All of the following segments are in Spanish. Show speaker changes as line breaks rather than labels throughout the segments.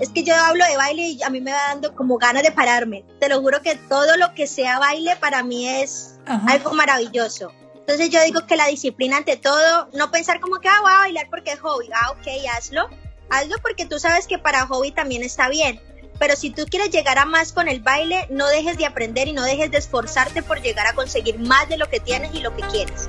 Es que yo hablo de baile y a mí me va dando como ganas de pararme. Te lo juro que todo lo que sea baile para mí es algo maravilloso. Entonces yo digo que la disciplina ante todo, no pensar como que, ah, voy a bailar porque es hobby. Ah, ok, hazlo. Hazlo porque tú sabes que para hobby también está bien. Pero si tú quieres llegar a más con el baile, no dejes de aprender y no dejes de esforzarte por llegar a conseguir más de lo que tienes y lo que quieres.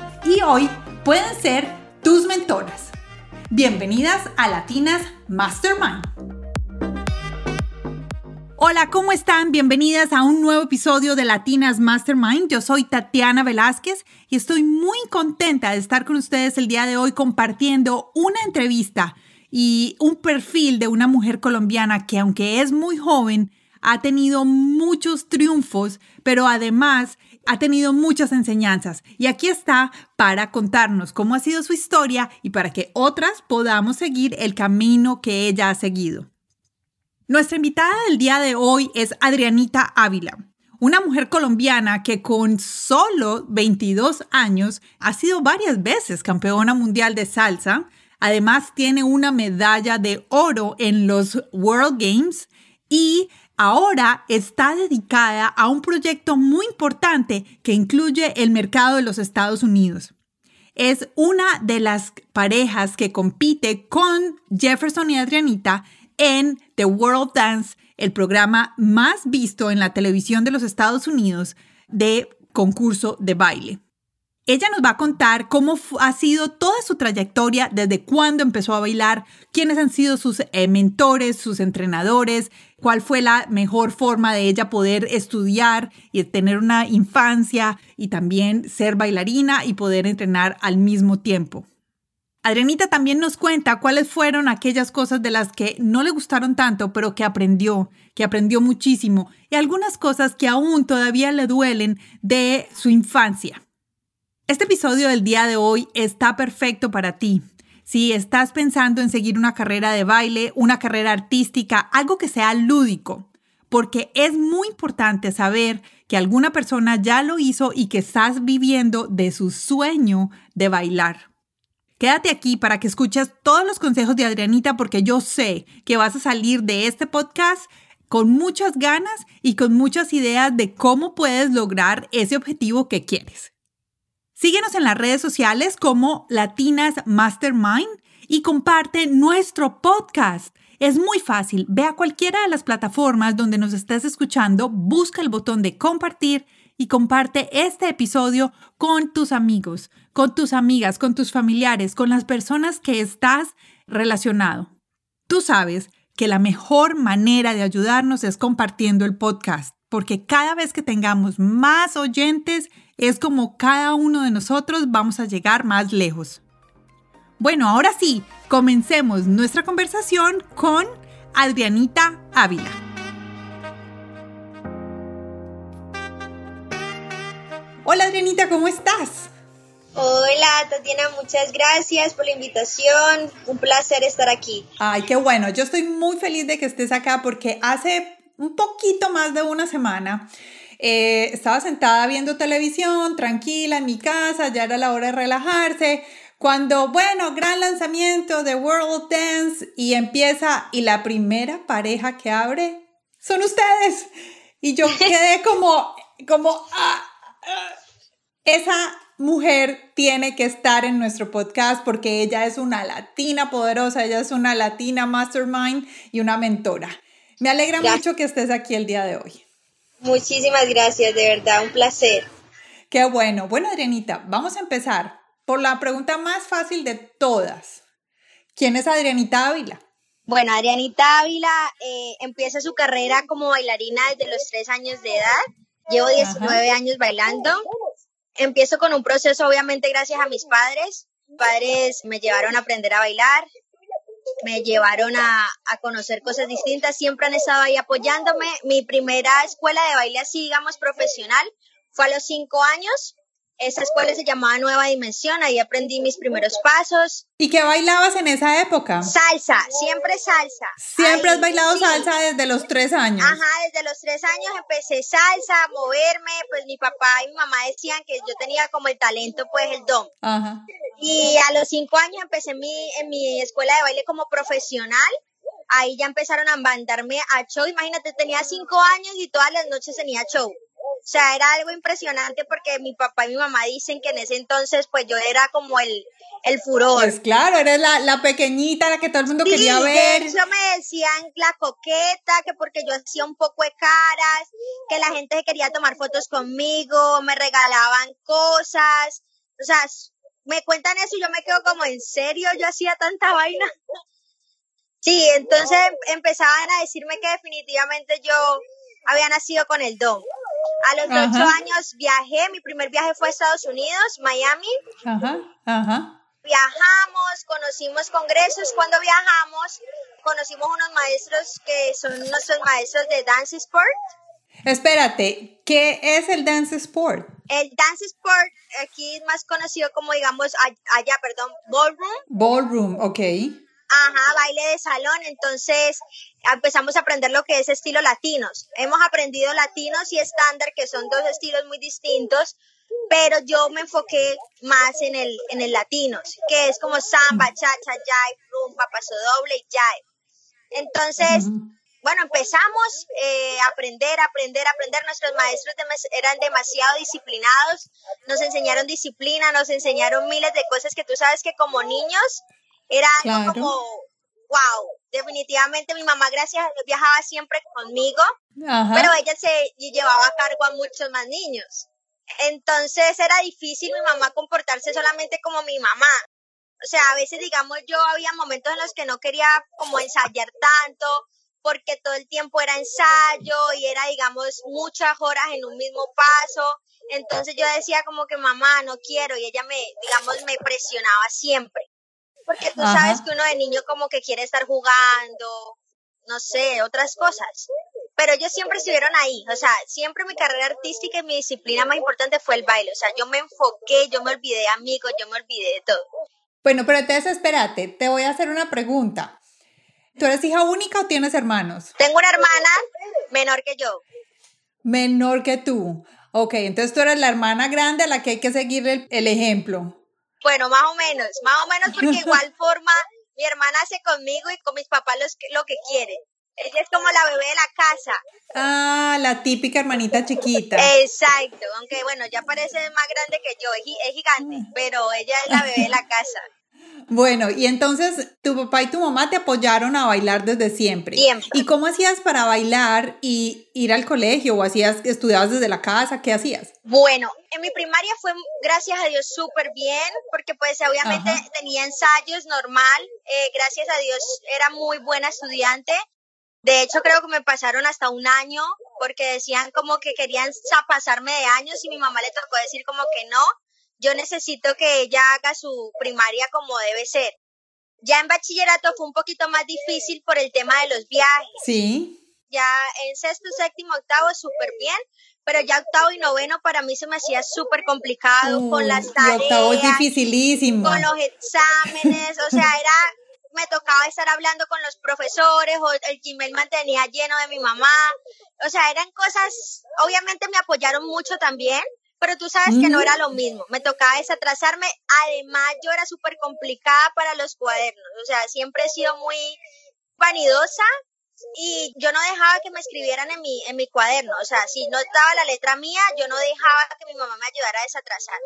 y hoy pueden ser tus mentoras. Bienvenidas a Latinas Mastermind. Hola, ¿cómo están? Bienvenidas a un nuevo episodio de Latinas Mastermind. Yo soy Tatiana Velázquez y estoy muy contenta de estar con ustedes el día de hoy compartiendo una entrevista y un perfil de una mujer colombiana que aunque es muy joven, ha tenido muchos triunfos, pero además ha tenido muchas enseñanzas y aquí está para contarnos cómo ha sido su historia y para que otras podamos seguir el camino que ella ha seguido. Nuestra invitada del día de hoy es Adrianita Ávila, una mujer colombiana que con solo 22 años ha sido varias veces campeona mundial de salsa. Además tiene una medalla de oro en los World Games y ahora está dedicada a un proyecto muy importante que incluye el mercado de los Estados Unidos. Es una de las parejas que compite con Jefferson y Adrianita en The World Dance, el programa más visto en la televisión de los Estados Unidos de concurso de baile. Ella nos va a contar cómo ha sido toda su trayectoria, desde cuándo empezó a bailar, quiénes han sido sus eh, mentores, sus entrenadores, cuál fue la mejor forma de ella poder estudiar y tener una infancia y también ser bailarina y poder entrenar al mismo tiempo. Adrianita también nos cuenta cuáles fueron aquellas cosas de las que no le gustaron tanto, pero que aprendió, que aprendió muchísimo, y algunas cosas que aún todavía le duelen de su infancia. Este episodio del día de hoy está perfecto para ti. Si estás pensando en seguir una carrera de baile, una carrera artística, algo que sea lúdico, porque es muy importante saber que alguna persona ya lo hizo y que estás viviendo de su sueño de bailar. Quédate aquí para que escuches todos los consejos de Adrianita porque yo sé que vas a salir de este podcast con muchas ganas y con muchas ideas de cómo puedes lograr ese objetivo que quieres. Síguenos en las redes sociales como Latinas Mastermind y comparte nuestro podcast. Es muy fácil. Ve a cualquiera de las plataformas donde nos estés escuchando, busca el botón de compartir y comparte este episodio con tus amigos, con tus amigas, con tus familiares, con las personas que estás relacionado. Tú sabes que la mejor manera de ayudarnos es compartiendo el podcast, porque cada vez que tengamos más oyentes, es como cada uno de nosotros vamos a llegar más lejos. Bueno, ahora sí, comencemos nuestra conversación con Adrianita Ávila. Hola Adrianita, ¿cómo estás?
Hola Tatiana, muchas gracias por la invitación. Un placer estar aquí.
Ay, qué bueno. Yo estoy muy feliz de que estés acá porque hace un poquito más de una semana eh, estaba sentada viendo televisión, tranquila en mi casa, ya era la hora de relajarse. Cuando, bueno, gran lanzamiento de World Dance y empieza y la primera pareja que abre son ustedes. Y yo quedé como, como, ah, ah, esa mujer tiene que estar en nuestro podcast porque ella es una latina poderosa, ella es una latina mastermind y una mentora. Me alegra mucho que estés aquí el día de hoy.
Muchísimas gracias, de verdad, un placer.
Qué bueno. Bueno, Adrianita, vamos a empezar por la pregunta más fácil de todas. ¿Quién es Adrianita Ávila?
Bueno, Adrianita Ávila eh, empieza su carrera como bailarina desde los tres años de edad. Llevo 19 años bailando. Empiezo con un proceso, obviamente, gracias a mis padres. padres me llevaron a aprender a bailar, me llevaron a, a, conocer cosas distintas, siempre han estado ahí apoyándome. Mi primera escuela de baile así, digamos, profesional, fue a los cinco años esa escuela se llamaba Nueva Dimensión, ahí aprendí mis primeros pasos.
¿Y qué bailabas en esa época?
Salsa, siempre salsa.
¿Siempre has bailado salsa desde los tres años?
Ajá, desde los tres años empecé salsa, a moverme, pues mi papá y mi mamá decían que yo tenía como el talento, pues el don. Ajá. Y a los cinco años empecé mi, en mi escuela de baile como profesional ahí ya empezaron a mandarme a show. Imagínate, tenía cinco años y todas las noches tenía show. O sea, era algo impresionante porque mi papá y mi mamá dicen que en ese entonces pues yo era como el, el furor.
Pues claro, eres la, la pequeñita, la que todo el mundo quería ver.
De hecho me decían la coqueta, que porque yo hacía un poco de caras, que la gente quería tomar fotos conmigo, me regalaban cosas. O sea, me cuentan eso y yo me quedo como, ¿en serio yo hacía tanta vaina? Sí, entonces empezaban a decirme que definitivamente yo había nacido con el don. A los ocho años viajé, mi primer viaje fue a Estados Unidos, Miami. Ajá, ajá. Viajamos, conocimos congresos. Cuando viajamos, conocimos unos maestros que son nuestros maestros de Dance Sport.
Espérate, ¿qué es el Dance Sport?
El Dance Sport aquí es más conocido como, digamos, allá, perdón, Ballroom.
Ballroom, ok.
Ajá, baile de salón. Entonces empezamos a aprender lo que es estilo latinos. Hemos aprendido latinos y estándar, que son dos estilos muy distintos, pero yo me enfoqué más en el, en el latinos, que es como samba, cha-cha, jive, rumba, paso doble y jive. Entonces, bueno, empezamos eh, a aprender, aprender, aprender. Nuestros maestros eran demasiado disciplinados, nos enseñaron disciplina, nos enseñaron miles de cosas que tú sabes que como niños era algo como, wow, definitivamente mi mamá, gracias a Dios, viajaba siempre conmigo, pero ella se llevaba a cargo a muchos más niños. Entonces era difícil mi mamá comportarse solamente como mi mamá. O sea, a veces, digamos, yo había momentos en los que no quería como ensayar tanto, porque todo el tiempo era ensayo y era, digamos, muchas horas en un mismo paso. Entonces yo decía como que mamá, no quiero, y ella me, digamos, me presionaba siempre porque tú sabes que uno de niño como que quiere estar jugando, no sé, otras cosas. Pero ellos siempre estuvieron ahí, o sea, siempre mi carrera artística y mi disciplina más importante fue el baile, o sea, yo me enfoqué, yo me olvidé de amigos, yo me olvidé de todo.
Bueno, pero entonces espérate, te voy a hacer una pregunta. ¿Tú eres hija única o tienes hermanos?
Tengo una hermana menor que yo.
Menor que tú. Ok, entonces tú eres la hermana grande a la que hay que seguir el ejemplo.
Bueno, más o menos, más o menos porque igual forma mi hermana hace conmigo y con mis papás los, lo que quiere. Ella es como la bebé de la casa.
Ah, la típica hermanita chiquita.
Exacto, aunque bueno, ya parece más grande que yo, es, gigante, ah. pero ella es la bebé de la casa.
Bueno, y entonces tu papá y tu mamá te apoyaron a bailar desde siempre.
Siempre.
¿Y cómo hacías para bailar y ir al colegio o hacías estudiabas desde la casa? ¿Qué hacías?
Bueno, en mi primaria fue gracias a Dios súper bien, porque pues obviamente tenía ensayos normal. Eh, gracias a Dios era muy buena estudiante. De hecho, creo que me pasaron hasta un año porque decían como que querían pasarme de años y mi mamá le tocó decir como que no, yo necesito que ella haga su primaria como debe ser. Ya en bachillerato fue un poquito más difícil por el tema de los viajes.
Sí.
Ya en sexto, séptimo, octavo súper bien, pero ya octavo y noveno para mí se me hacía súper complicado con las tareas.
octavo es dificilísimo.
Con los exámenes, o sea, era me tocaba estar hablando con los profesores o el Gmail mantenía lleno de mi mamá. O sea, eran cosas, obviamente me apoyaron mucho también, pero tú sabes que no era lo mismo, me tocaba desatrasarme, además yo era súper complicada para los cuadernos, o sea, siempre he sido muy vanidosa y yo no dejaba que me escribieran en mi, en mi cuaderno, o sea, si no estaba la letra mía, yo no dejaba que mi mamá me ayudara a desatrasar,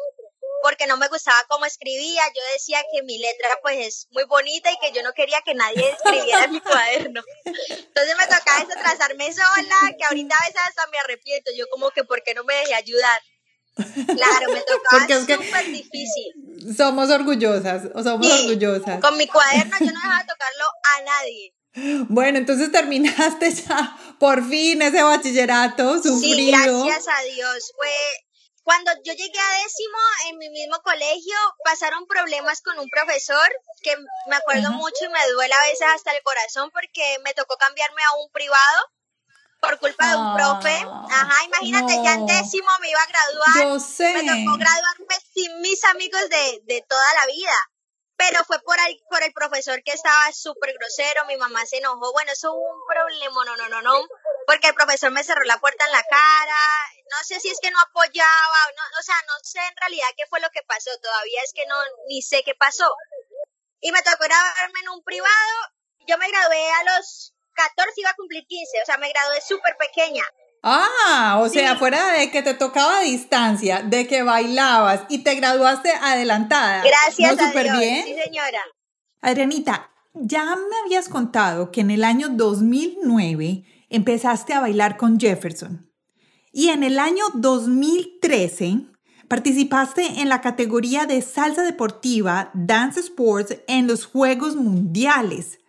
porque no me gustaba cómo escribía, yo decía que mi letra pues es muy bonita y que yo no quería que nadie escribiera en mi cuaderno. Entonces me tocaba desatrasarme sola, que ahorita a veces hasta me arrepiento, yo como que por qué no me dejé ayudar. Claro, me tocaba súper difícil.
Somos orgullosas, o somos orgullosas.
Con mi cuaderno yo no dejaba tocarlo a nadie.
Bueno, entonces terminaste ya por fin ese bachillerato sufrido.
Sí, gracias a Dios. Fue, Cuando yo llegué a décimo en mi mismo colegio, pasaron problemas con un profesor que me acuerdo mucho y me duele a veces hasta el corazón porque me tocó cambiarme a un privado por culpa de un profe. Ah, Ajá, imagínate, ya en décimo me iba a graduar.
Yo sé.
Me tocó graduarme sin mis amigos de, de toda la vida pero fue por el, por el profesor que estaba súper grosero, mi mamá se enojó, bueno, eso fue un problema, no, no, no, no, porque el profesor me cerró la puerta en la cara, no sé si es que no apoyaba, no, o sea, no sé en realidad qué fue lo que pasó, todavía es que no, ni sé qué pasó. Y me tocó graduarme en un privado, yo me gradué a los 14, iba a cumplir 15, o sea, me gradué súper pequeña.
Ah, o sea, fuera de que te tocaba a distancia, de que bailabas y te graduaste adelantada.
Gracias a Dios. Bien? Sí, señora.
Adrianita, ya me habías contado que en el año 2009 empezaste a bailar con Jefferson. Y en el año 2013 participaste en la categoría de salsa deportiva Dance Sports en los Juegos Mundiales.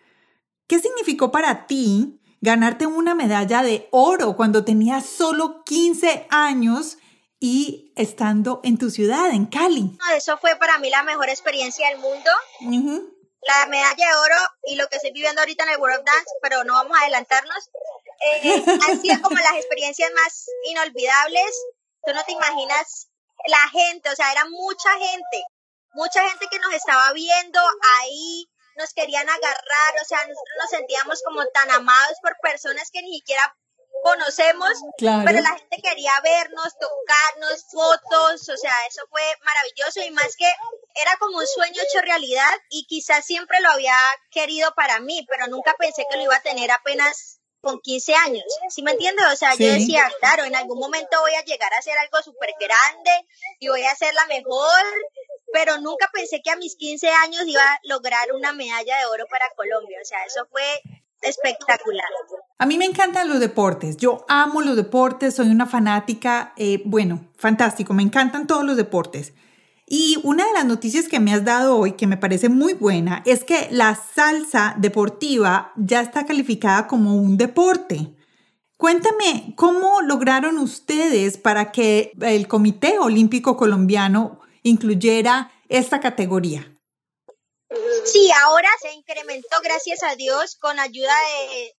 ¿Qué significó para ti ganarte una medalla de oro cuando tenías solo 15 años y estando en tu ciudad, en Cali.
Eso fue para mí la mejor experiencia del mundo. La medalla de oro y lo que estoy viviendo ahorita en el World of Dance, pero no vamos a adelantarnos. Eh, han sido como las experiencias más inolvidables. Tú no te imaginas la gente, o sea, era mucha gente, mucha gente que nos estaba viendo ahí, nos querían agarrar, o sea, nosotros nos sentíamos como tan amados por personas que ni siquiera conocemos, pero la gente quería vernos, tocarnos, fotos, o sea, eso fue maravilloso y más que era como un sueño hecho realidad y quizás siempre lo había querido para mí, pero nunca pensé que lo iba a tener apenas con 15 años, ¿sí me entiendes? O sea, yo decía, claro, en algún momento voy a llegar a hacer algo súper grande y voy a ser la mejor pero nunca pensé que a mis 15 años iba a lograr una medalla de oro para Colombia. O sea, eso fue espectacular.
A mí me encantan los deportes, yo amo los deportes, soy una fanática, eh, bueno, fantástico, me encantan todos los deportes. Y una de las noticias que me has dado hoy, que me parece muy buena, es que la salsa deportiva ya está calificada como un deporte. Cuéntame, ¿cómo lograron ustedes para que el Comité Olímpico Colombiano incluyera esta categoría?
Sí, ahora se incrementó, gracias a Dios, con ayuda de,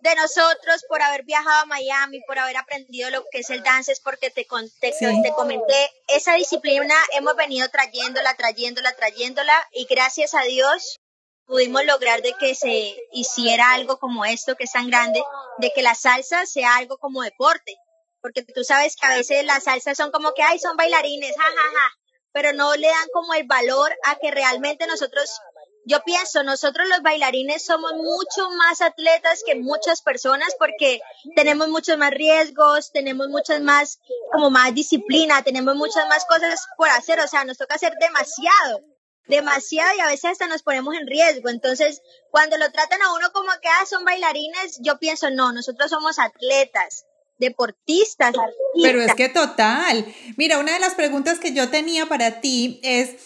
de nosotros por haber viajado a Miami, por haber aprendido lo que es el dances, porque te, te, te comenté, esa disciplina hemos venido trayéndola, trayéndola, trayéndola, y gracias a Dios pudimos lograr de que se hiciera algo como esto, que es tan grande, de que la salsa sea algo como deporte, porque tú sabes que a veces las salsas son como que, ay, son bailarines, jajaja, pero no le dan como el valor a que realmente nosotros, yo pienso, nosotros los bailarines somos mucho más atletas que muchas personas porque tenemos muchos más riesgos, tenemos muchas más, como más disciplina, tenemos muchas más cosas por hacer, o sea, nos toca hacer demasiado demasiado y a veces hasta nos ponemos en riesgo. Entonces, cuando lo tratan a uno como que ah, son bailarines, yo pienso, no, nosotros somos atletas deportistas.
Pero es que total. Mira, una de las preguntas que yo tenía para ti es,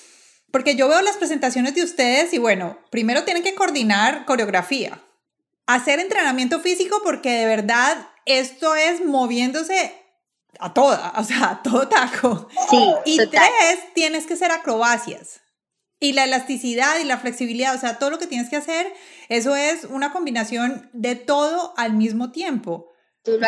porque yo veo las presentaciones de ustedes y bueno, primero tienen que coordinar coreografía, hacer entrenamiento físico porque de verdad esto es moviéndose a toda, o sea, a todo taco.
Sí.
Y tres, tienes que hacer acrobacias. Y la elasticidad y la flexibilidad, o sea, todo lo que tienes que hacer, eso es una combinación de todo al mismo tiempo.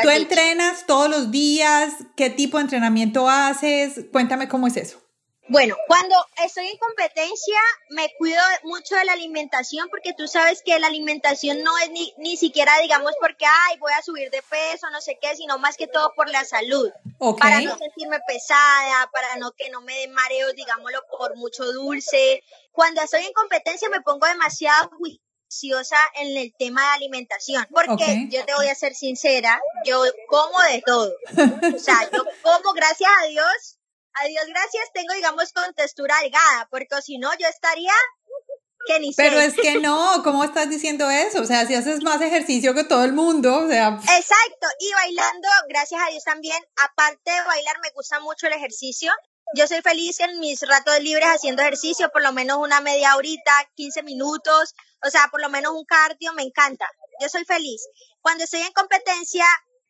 Tú, entrenas todos los días? ¿Qué tipo de entrenamiento haces? Cuéntame cómo es eso.
Bueno, cuando estoy en competencia me cuido mucho de la alimentación porque tú sabes que la alimentación no es ni, ni siquiera, digamos, porque, ay, voy a subir de peso, no sé qué, sino más que todo por la salud. Para no sentirme pesada, para no que no me dé mareos, digámoslo, por mucho dulce. Cuando estoy en competencia me pongo demasiado en el tema de alimentación, porque yo te voy a ser sincera, yo como de todo. O sea, yo como, gracias a Dios, a Dios gracias, tengo, digamos, con textura delgada, porque si no, yo estaría que ni
Pero es que no, ¿cómo estás diciendo eso? O sea, si haces más ejercicio que todo el mundo, o sea...
Exacto, y bailando, gracias a Dios también, aparte de bailar, me gusta mucho el ejercicio. Yo soy feliz en mis ratos libres haciendo ejercicio, por lo menos una media horita, 15 minutos, o sea, por lo menos un cardio me encanta. Yo soy feliz. Cuando estoy en competencia,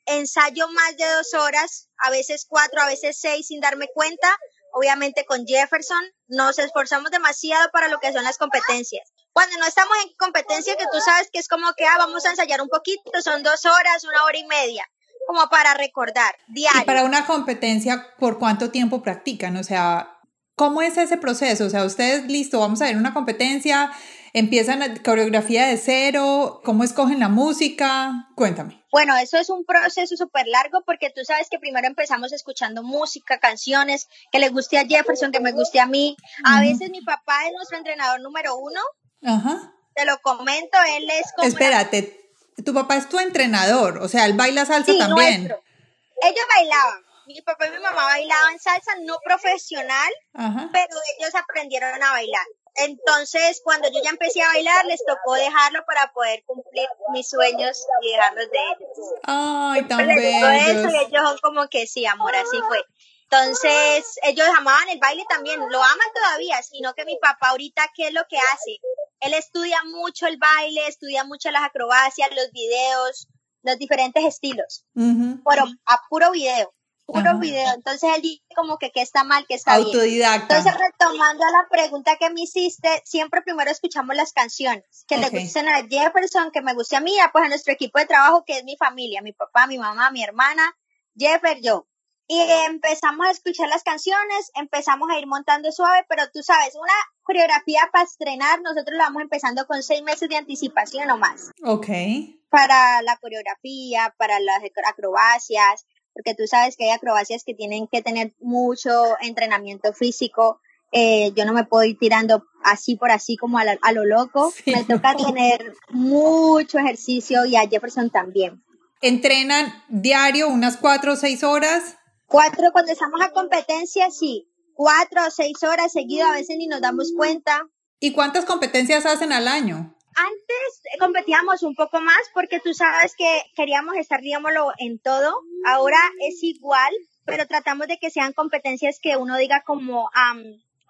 ensayo más de dos horas, a veces cuatro, a veces seis sin darme cuenta. Obviamente con Jefferson nos esforzamos demasiado para lo que son las competencias. Cuando no estamos en competencia, que tú sabes que es como que ah, vamos a ensayar un poquito, son dos horas, una hora y media, como para recordar, diario.
Y para una competencia, ¿por cuánto tiempo practican? O sea, ¿cómo es ese proceso? O sea, ustedes, listo, vamos a ver una competencia, ¿Empiezan coreografía de cero? ¿Cómo escogen la música? Cuéntame.
Bueno, eso es un proceso súper largo porque tú sabes que primero empezamos escuchando música, canciones, que le guste a Jefferson, que me guste a mí. A veces mi papá es nuestro entrenador número uno. Ajá. Te lo comento, él es como...
Espérate, tu papá es tu entrenador, o sea, él baila salsa también. Nuestro.
Ellos bailaban. Mi papá y mi mamá bailaban salsa no profesional, pero ellos aprendieron a bailar. Entonces, cuando yo ya empecé a bailar, les tocó dejarlo para poder cumplir mis sueños y dejarlos de ellos.
Ay, tan bellos.
Eso y ellos son como que sí, amor, así fue. Entonces, ellos amaban el baile también, lo aman todavía, sino que mi papá ahorita, ¿qué es lo que hace? Él estudia mucho el baile, estudia mucho las acrobacias, los videos, los diferentes estilos, pero a puro video puro video. Entonces él dice como que qué está mal, qué está
Autodidacta.
bien. Entonces, retomando a la pregunta que me hiciste, siempre primero escuchamos las canciones que le gusten a Jefferson, que me guste a mí, pues a nuestro equipo de trabajo, que es mi familia, mi papá, mi mamá, mi hermana, Jeffer, yo. Y empezamos a escuchar las canciones, empezamos a ir montando suave, pero tú sabes, una coreografía para estrenar, nosotros la vamos empezando con seis meses de anticipación o más.
Ok.
Para la coreografía, para las acrobacias, porque tú sabes que hay acrobacias que tienen que tener mucho entrenamiento físico. Eh, yo no me puedo ir tirando así por así como a, lo loco. Me toca tener mucho ejercicio y a Jefferson también.
¿Entrenan diario unas cuatro o seis horas?
Cuatro, cuando estamos a competencia, sí. Cuatro o seis horas seguido, a veces ni nos damos cuenta.
¿Y cuántas competencias hacen al año?
Antes competíamos un poco más porque tú sabes que queríamos estar, digámoslo, en todo. Ahora es igual, pero tratamos de que sean competencias que uno diga como,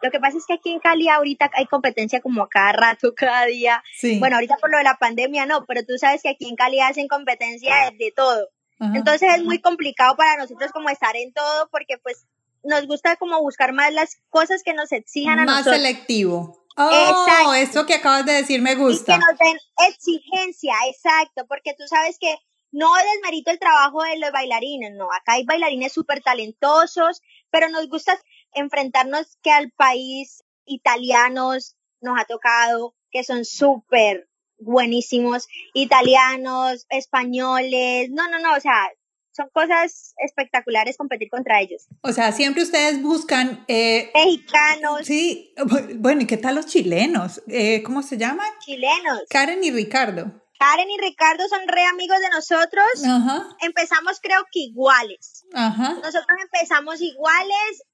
lo que pasa es que aquí en Cali ahorita hay competencia como cada rato, cada día. Bueno, ahorita por lo de la pandemia no, pero tú sabes que aquí en Cali hacen competencia de, todo. Entonces es muy complicado para nosotros como estar en todo porque pues nos gusta como buscar más las cosas que nos exijan a nosotros.
Más selectivo. Oh, eso que acabas de decir me gusta.
Y que nos den exigencia, exacto, porque tú sabes que no desmerito el trabajo de los bailarines, no, acá hay bailarines súper talentosos, pero nos gusta enfrentarnos que al país italianos nos ha tocado, que son súper buenísimos, italianos, españoles, no, no, no, o sea, son cosas espectaculares competir contra ellos.
O sea, siempre ustedes buscan...
Eh, Mexicanos.
Sí, bueno, ¿y qué tal los chilenos? Eh, ¿Cómo se llaman?
Chilenos.
Karen y Ricardo.
Karen y Ricardo son re amigos de nosotros. Ajá. Empezamos creo que iguales. Ajá. Nosotros empezamos iguales,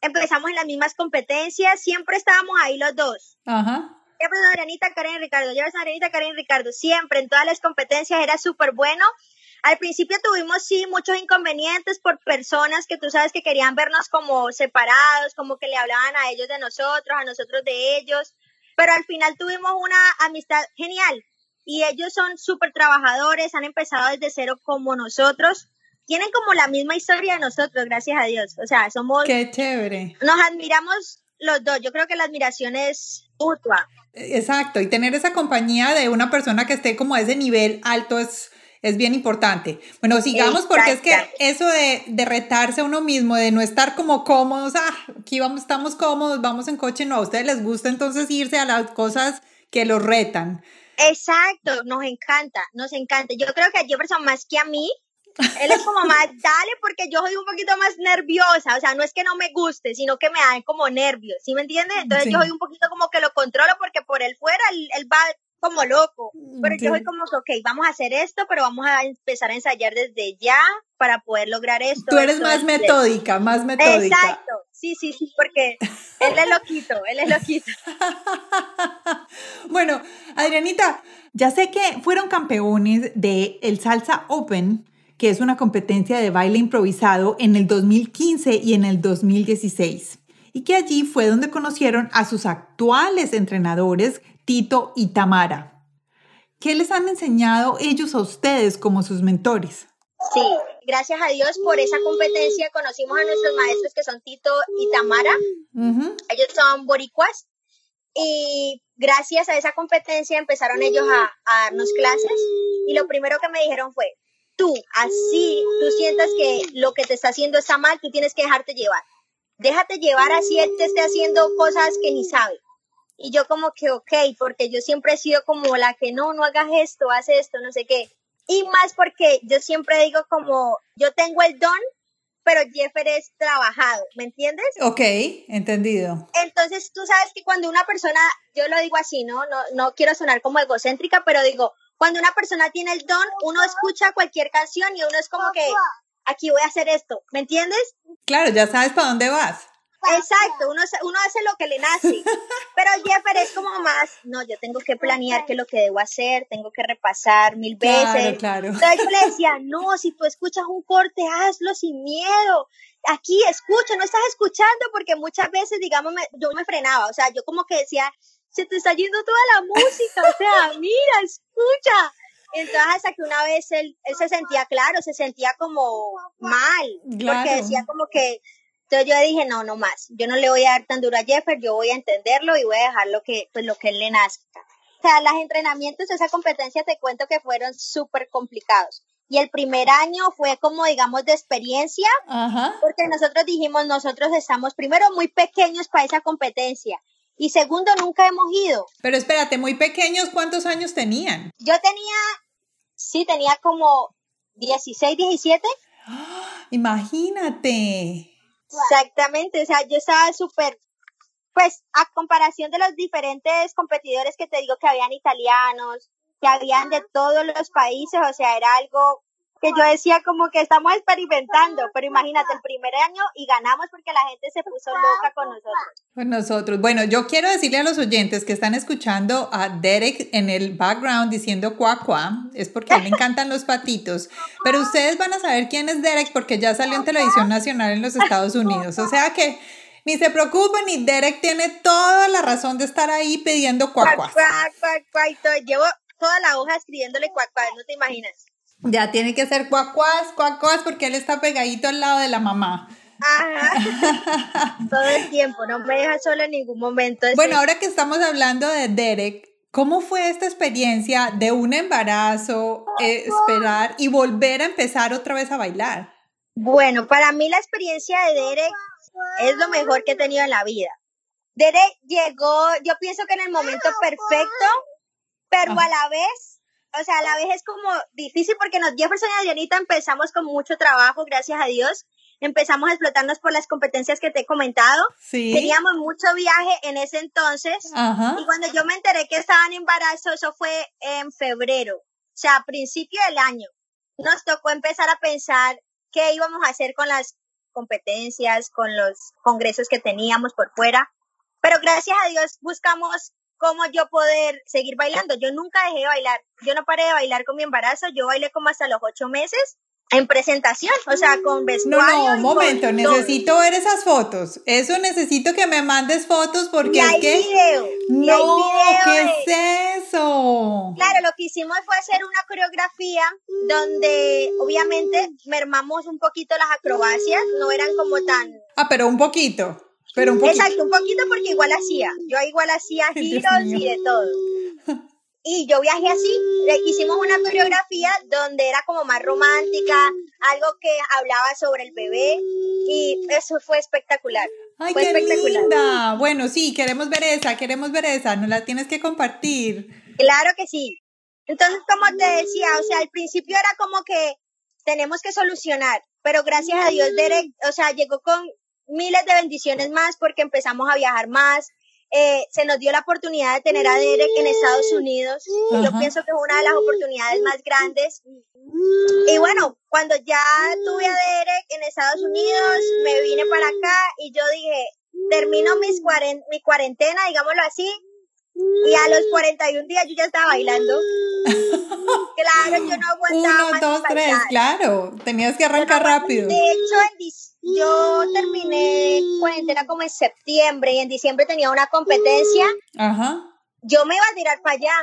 empezamos en las mismas competencias, siempre estábamos ahí los dos. Ajá. Siempre Adrianita, Karen y Ricardo, llevas Adrianita, Karen y Ricardo, siempre en todas las competencias era súper bueno al principio tuvimos sí muchos inconvenientes por personas que tú sabes que querían vernos como separados, como que le hablaban a ellos de nosotros, a nosotros de ellos, pero al final tuvimos una amistad genial y ellos son súper trabajadores, han empezado desde cero como nosotros, tienen como la misma historia de nosotros, gracias a Dios, o sea, somos...
Qué chévere.
Nos admiramos los dos, yo creo que la admiración es mutua.
Exacto, y tener esa compañía de una persona que esté como a ese nivel alto es es bien importante. Bueno, sigamos porque es que eso de, de, retarse a uno mismo, de no estar como cómodos, ah, aquí vamos, estamos cómodos, vamos en coche, no, a ustedes les gusta entonces irse a las cosas que los retan.
Exacto, nos encanta, nos encanta. Yo creo que a Jefferson más que a mí, él es como más, dale, porque yo soy un poquito más nerviosa, o sea, no es que no me guste, sino que me dan como nervios, ¿sí me entiendes? Entonces yo soy un poquito como que lo controlo porque por él fuera, él va como loco. Pero yo soy como ok, vamos a hacer esto, pero vamos a empezar a ensayar desde ya para poder lograr esto.
Tú eres más metódica, más metódica.
Exacto, sí, sí, sí, porque él es loquito, él es loquito.
bueno, Adrianita, ya sé que fueron campeones de el Salsa Open, que es una competencia de baile improvisado en el 2015 y en el 2016 y que allí fue donde conocieron a sus actuales entrenadores Tito y Tamara. ¿Qué les han enseñado ellos a ustedes como sus mentores?
Sí, gracias a Dios por esa competencia conocimos a nuestros maestros que son Tito y Tamara. Ellos son boricuas y gracias a esa competencia empezaron ellos a, a, darnos clases y lo primero que me dijeron fue, tú, así tú sientas que lo que te está haciendo está mal, tú tienes que dejarte llevar. Déjate llevar así él te esté haciendo cosas que ni sabe. Y yo como que, ok, porque yo siempre he sido como la que no, no hagas esto, haz esto, no sé qué. Y más porque yo siempre digo como, yo tengo el don, pero Jeffer es trabajado, ¿me entiendes?
Ok, entendido.
Entonces tú sabes que cuando una persona, yo lo digo así, ¿no? No, no quiero sonar como egocéntrica, pero digo, cuando una persona tiene el don, uno escucha cualquier canción y uno es como que, aquí voy a hacer esto, ¿me entiendes?
Claro, ya sabes para dónde vas.
Exacto, uno, uno hace lo que le nace. Pero Jeffer es como más, no, yo tengo que planear qué es lo que debo hacer, tengo que repasar mil veces.
Claro,
Entonces yo le decía, no, si tú escuchas un corte, hazlo sin miedo. Aquí escucha, no estás escuchando porque muchas veces, digamos, yo me frenaba, o sea, yo como que decía, se te está yendo toda la música, o sea, mira, escucha. Entonces hasta que una vez él, él se sentía claro, se sentía como mal, porque decía como que entonces yo dije, no, no más, yo no le voy a dar tan duro a Jeffer, yo voy a entenderlo y voy a dejar lo que, pues lo que él le nazca. O sea, los entrenamientos esa competencia te cuento que fueron súper complicados. Y el primer año fue como, digamos, de experiencia, porque nosotros dijimos, nosotros estamos primero muy pequeños para esa competencia. Y segundo, nunca hemos ido.
Pero espérate, muy pequeños, ¿cuántos años tenían?
Yo tenía, sí, tenía como 16, 17.
Imagínate.
Exactamente, o sea, yo estaba súper, pues a comparación de los diferentes competidores que te digo que habían italianos, que habían de todos los países, o sea, era algo que yo decía como que estamos experimentando, pero imagínate el primer año y ganamos porque la gente se puso loca con nosotros.
Con nosotros. Bueno, yo quiero decirle a los oyentes que están escuchando a Derek en el background diciendo cuá cuá, es porque a él le encantan los patitos, pero ustedes van a saber quién es Derek porque ya salió en televisión nacional en los Estados Unidos, o sea que ni se preocupen, ni Derek tiene toda la razón de estar ahí pidiendo cuá cuá.
Llevo toda la hoja escribiéndole cuá cuá, no te imaginas.
Ya tiene que ser cuacuas, cuacuas, porque él está pegadito al lado de la mamá.
Ajá. Todo el tiempo, no me deja solo en ningún momento.
Bueno, ahora que estamos hablando de Derek, ¿cómo fue esta experiencia de un embarazo, eh, esperar y volver a empezar otra vez a bailar?
Bueno, para mí la experiencia de Derek es lo mejor que he tenido en la vida. Derek llegó, yo pienso que en el momento perfecto, pero a la vez o sea, a la vez es como difícil porque nos Jefferson y Adrianita empezamos con mucho trabajo, gracias a Dios. Empezamos a explotarnos por las competencias que te he comentado.
Sí.
Teníamos mucho viaje en ese entonces. Y cuando yo me enteré que estaban embarazo, eso fue en febrero, o sea, a principio del año. Nos tocó empezar a pensar qué íbamos a hacer con las competencias, con los congresos que teníamos por fuera. Pero gracias a Dios buscamos cómo yo poder seguir bailando. Yo nunca dejé de bailar. Yo no paré de bailar con mi embarazo. Yo bailé como hasta los ocho meses en presentación, o sea, con vestuario.
No, no, un momento, necesito ver esas fotos. Eso necesito que me mandes fotos porque
hay
que...
video.
No, ¿qué es eso?
Claro, lo que hicimos fue hacer una coreografía donde obviamente mermamos un poquito las acrobacias, no eran como tan...
Ah, pero un poquito. Pero un
Exacto, un poquito porque igual hacía. Yo igual hacía giros y de todo. Y yo viajé así, hicimos una coreografía donde era como más romántica, algo que hablaba sobre el bebé y eso fue espectacular.
Ay,
fue
qué
espectacular.
linda. Bueno, sí, queremos ver esa, queremos ver esa, nos la tienes que compartir.
Claro que sí. Entonces, como te decía, o sea, al principio era como que tenemos que solucionar, pero gracias a Dios Derek, o sea, llegó con miles de bendiciones más porque empezamos a viajar más. Eh, se nos dio la oportunidad de tener a Derek en Estados Unidos. Y yo pienso que es una de las oportunidades más grandes. Y bueno, cuando ya tuve a Derek en Estados Unidos, me vine para acá y yo dije, termino mis mi cuarentena, digámoslo así, y a los 41 días yo ya estaba bailando. claro, yo no aguantaba.
Uno, dos, tres, claro. Tenías que arrancar rápido.
De hecho, yo terminé cuarentena como en septiembre y en diciembre tenía una competencia.
Ajá.
Yo me iba a tirar para allá.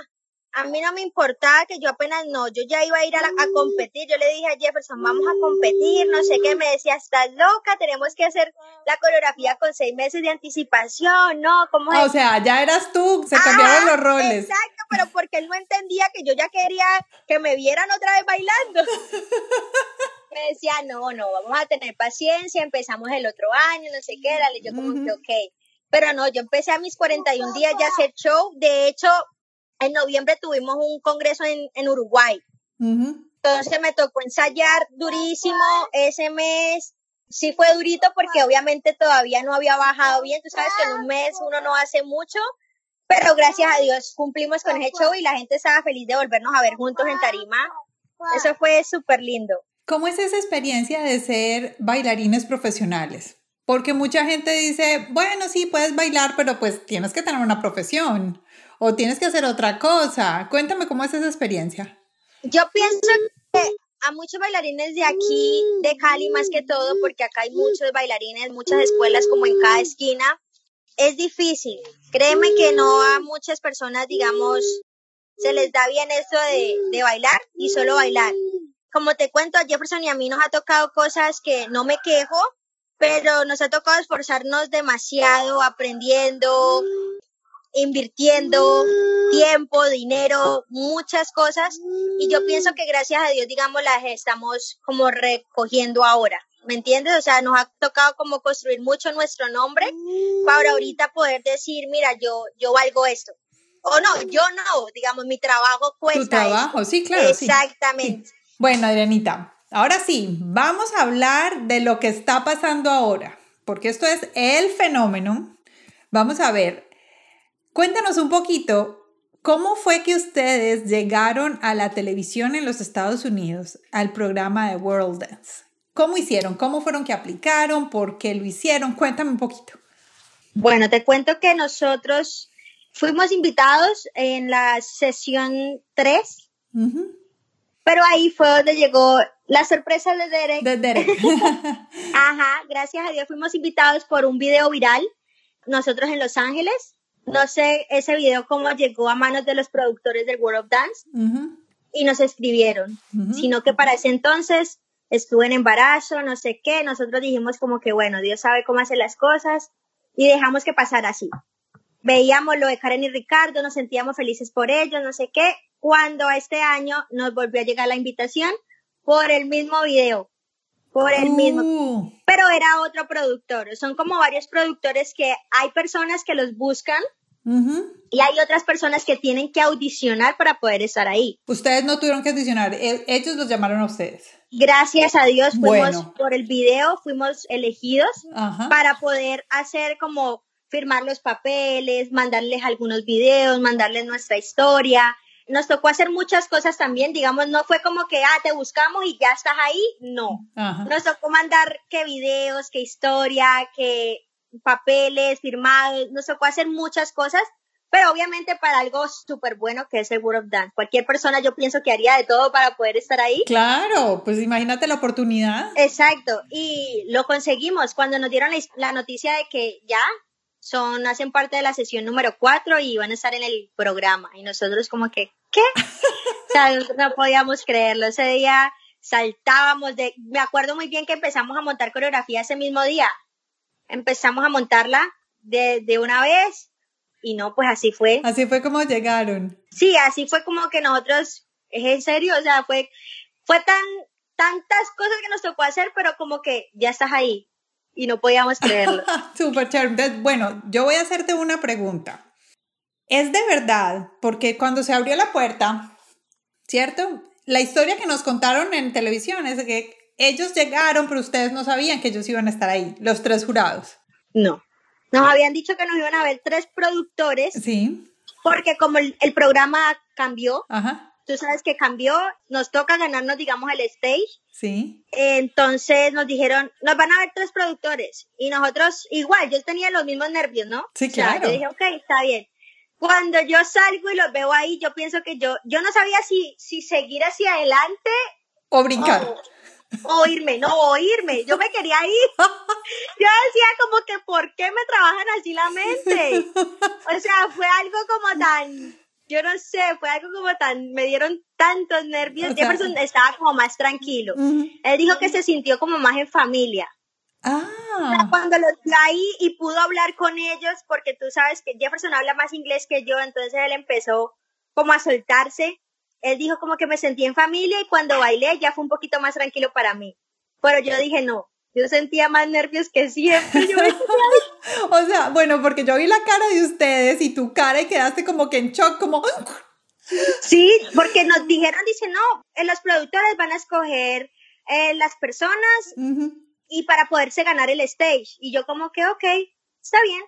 a mí no me importaba que yo apenas no, yo ya iba a ir a, competir. Yo le dije a Jefferson, vamos a competir, no sé qué, me decía, estás loca, tenemos que hacer la coreografía con seis meses de anticipación, ¿no? ¿Cómo
O sea, ya eras tú, se cambiaron los roles.
Exacto, pero porque él no entendía que yo ya quería que me vieran otra vez bailando. me decía, no, no, vamos a tener paciencia, empezamos el otro año, no sé qué, dale, yo como que, ok. Pero no, yo empecé a mis 41 días ya a hacer show. De hecho, en noviembre tuvimos un congreso en, en Uruguay. Entonces me tocó ensayar durísimo ese mes. Sí fue durito porque obviamente todavía no había bajado bien. Tú sabes que en un mes uno no hace mucho, pero gracias a Dios cumplimos con ese show y la gente estaba feliz de volvernos a ver juntos en tarima. Eso fue súper lindo.
¿Cómo es esa experiencia de ser bailarines profesionales? Porque mucha gente dice, bueno, sí, puedes bailar, pero pues tienes que tener una profesión o tienes que hacer otra cosa. Cuéntame cómo es esa experiencia.
Yo pienso que a muchos bailarines de aquí, de Cali más que todo, porque acá hay muchos bailarines, muchas escuelas como en cada esquina, es difícil. Créeme que no a muchas personas, digamos, se les da bien esto de, de bailar y solo bailar. Como te cuento, a Jefferson y a mí nos ha tocado cosas que no me quejo, pero nos ha tocado esforzarnos demasiado aprendiendo, invirtiendo tiempo, dinero, muchas cosas. Y yo pienso que gracias a Dios, digamos, las estamos como recogiendo ahora. ¿Me entiendes? O sea, nos ha tocado como construir mucho nuestro nombre para ahorita poder decir, mira, yo, yo valgo esto. O no, yo no, digamos, mi trabajo cuesta.
Tu trabajo, sí, claro.
Exactamente.
Bueno, Adrianita, ahora sí, vamos a hablar de lo que está pasando ahora, porque esto es el fenómeno. Vamos a ver, Cuéntanos un poquito, ¿cómo fue que ustedes llegaron a la televisión en los Estados Unidos, al programa de World Dance? ¿Cómo hicieron? ¿Cómo fueron que aplicaron? ¿Por qué lo hicieron? Cuéntame un poquito.
Bueno, te cuento que nosotros fuimos invitados en la sesión 3, pero ahí fue donde llegó la sorpresa de Derek.
De Derek.
Ajá, gracias a Dios fuimos invitados por un video viral, nosotros en Los Ángeles, no sé ese video cómo llegó a manos de los productores del World of Dance y nos escribieron, sino que para ese entonces estuve en embarazo, no sé qué, nosotros dijimos como que bueno, Dios sabe cómo hacer las cosas y dejamos que pasara así. Veíamos lo de Karen y Ricardo, nos sentíamos felices por ellos, no sé qué, cuando este año nos volvió a llegar la invitación por el mismo video, por el mismo, uh. pero era otro productor, son como varios productores que hay personas que los buscan y hay otras personas que tienen que audicionar para poder estar ahí.
Ustedes no tuvieron que audicionar, e, ellos los llamaron a ustedes.
Gracias a Dios fuimos por el video, fuimos elegidos para poder hacer como firmar los papeles, mandarles algunos videos, mandarles nuestra historia. Nos tocó hacer muchas cosas también, digamos, no fue como que, ah, te buscamos y ya estás ahí, no. Nos tocó mandar qué videos, qué historia, qué papeles firmados, nos tocó hacer muchas cosas, pero obviamente para algo súper bueno que es el World of Dance. Cualquier persona yo pienso que haría de todo para poder estar ahí.
Claro, pues imagínate la oportunidad.
Exacto, y lo conseguimos cuando nos dieron la, noticia de que ya son, hacen parte de la sesión número 4 y van a estar en el programa. Y nosotros como que, ¿qué? o sea, no podíamos creerlo. Ese día saltábamos de, me acuerdo muy bien que empezamos a montar coreografía ese mismo día empezamos a montarla de, de una vez y no, pues así fue.
Así fue como llegaron.
Sí, así fue como que nosotros, es en serio, o sea, fue, fue tan, tantas cosas que nos tocó hacer, pero como que ya estás ahí y no podíamos creerlo.
Súper chévere. Bueno, yo voy a hacerte una pregunta. ¿Es de verdad? Porque cuando se abrió la puerta, ¿cierto? La historia que nos contaron en televisión es que ellos llegaron, pero ustedes no sabían que ellos iban a estar ahí, los tres jurados.
No. Nos habían dicho que nos iban a ver tres productores.
Sí.
Porque como el, programa cambió, Ajá. tú sabes que cambió, nos toca ganarnos, digamos, el stage.
Sí.
Entonces nos dijeron, nos van a ver tres productores. Y nosotros, igual, yo tenía los mismos nervios, ¿no?
Sí, claro.
yo dije, ok, está bien. Cuando yo salgo y los veo ahí, yo pienso que yo, yo no sabía si, si seguir hacia adelante
o brincar
oírme, no oírme, yo me quería ir. Yo decía como que, ¿por qué me trabajan así la mente? O sea, fue algo como tan, yo no sé, fue algo como tan, me dieron tantos nervios. Jefferson estaba como más tranquilo. Él dijo que se sintió como más en familia. Ah. Cuando los ahí y pudo hablar con ellos, porque tú sabes que Jefferson habla más inglés que yo, entonces él empezó como a soltarse. Él dijo como que me sentí en familia y cuando bailé ya fue un poquito más tranquilo para mí. Pero yo dije, no, yo sentía más nervios que siempre.
o sea, bueno, porque yo vi la cara de ustedes y tu cara y quedaste como que en shock, como...
Sí, porque nos dijeron, dice, no, eh, los productores van a escoger eh, las personas y para poderse ganar el stage. Y yo como que, ok, está bien.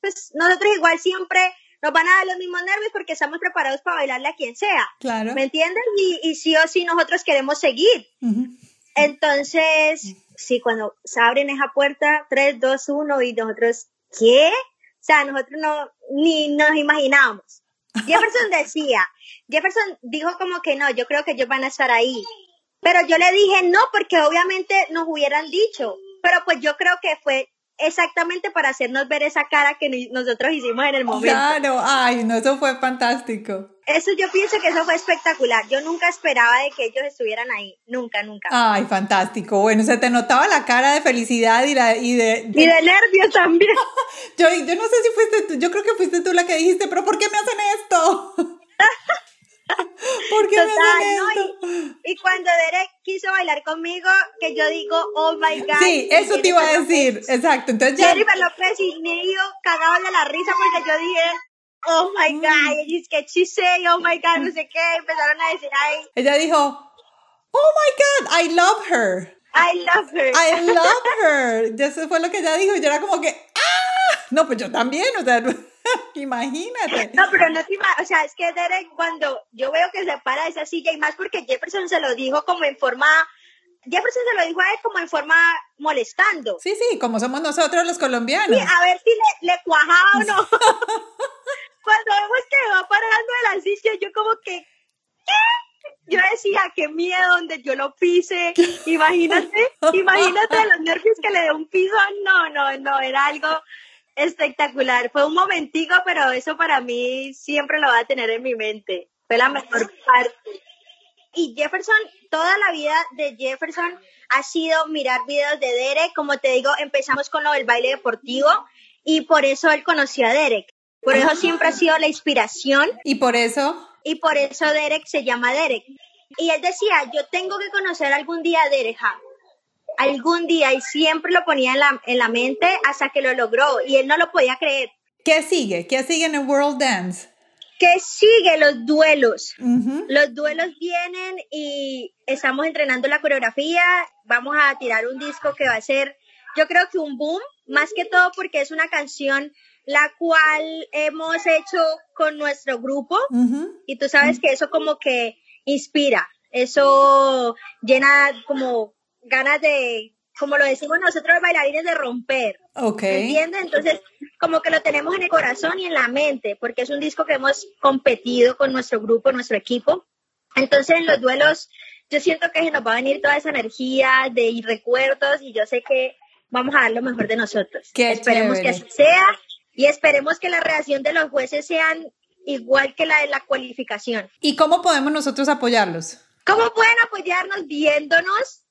Pues nosotros igual siempre nos van a dar los mismos nervios porque estamos preparados para bailarle a quien sea. Claro. ¿Me entiendes? Y, y sí o sí nosotros queremos seguir. Entonces, sí, cuando se abren esa puerta, 3, 2, 1, y nosotros, ¿qué? O sea, nosotros no, ni nos imaginábamos. Jefferson decía, Jefferson dijo como que no, yo creo que ellos van a estar ahí. Pero yo le dije no, porque obviamente nos hubieran dicho. Pero pues yo creo que fue exactamente para hacernos ver esa cara que nosotros hicimos en el momento.
Claro, ay, no, eso fue fantástico.
Eso yo pienso que eso fue espectacular. Yo nunca esperaba de que ellos estuvieran ahí, nunca, nunca.
Ay, fantástico. Bueno, se te notaba la cara de felicidad y, la, y de,
Y de nervios también.
yo, yo no sé si fuiste tú, yo creo que fuiste tú la que dijiste, pero ¿por qué me hacen esto? ¿Por qué
Y, cuando Derek quiso bailar conmigo, que yo digo, oh my God.
Sí, eso te iba a decir, exacto. Entonces
ya. Jennifer López y medio cagado de la risa porque yo dije, oh my mm. God, y es que say, oh my God, no sé qué, empezaron a decir ahí.
Ella dijo, oh my God, I love her.
I love her. I
love her. Eso fue lo que ella dijo. Y yo era como que, ¡ah! No, pues yo también, o sea. Imagínate.
No, pero no te O sea, es que Derek, cuando yo veo que se para esa silla, y más porque Jefferson se lo dijo como en forma. Jefferson se lo dijo a él como en forma molestando.
Sí, sí, como somos nosotros los colombianos.
a ver si le, le cuajaba o no. cuando vemos que va parando de la silla, yo como que. ¿Qué? Yo decía, qué miedo donde yo lo pise. Imagínate, imagínate los nervios que le dé un piso. No, no, no, era algo espectacular. Fue un momentico, pero eso para mí siempre lo va a tener en mi mente. Fue la mejor parte. Y Jefferson, toda la vida de Jefferson ha sido mirar videos de Derek. Como te digo, empezamos con lo del baile deportivo y por eso él conoció a Derek. Por eso siempre ha sido la inspiración.
¿Y por eso?
Y por eso Derek se llama Derek. Y él decía, yo tengo que conocer algún día a Derek algún día y siempre lo ponía en la, en la mente hasta que lo logró y él no lo podía creer.
¿Qué sigue? ¿Qué sigue en el World Dance?
¿Qué sigue? Los duelos. Los duelos vienen y estamos entrenando la coreografía. Vamos a tirar un disco que va a ser, yo creo que un boom, más que todo porque es una canción la cual hemos hecho con nuestro grupo y tú sabes que eso como que inspira, eso llena como ganas de, como lo decimos nosotros bailarines, de romper.
Ok.
¿Entiendes? Entonces, como que lo tenemos en el corazón y en la mente, porque es un disco que hemos competido con nuestro grupo, nuestro equipo. Entonces, en los duelos, yo siento que se nos va a venir toda esa energía de recuerdos y yo sé que vamos a dar lo mejor de nosotros. esperemos que así sea y esperemos que la reacción de los jueces sean igual que la de la cualificación.
¿Y cómo podemos nosotros apoyarlos?
¿Cómo pueden apoyarnos viéndonos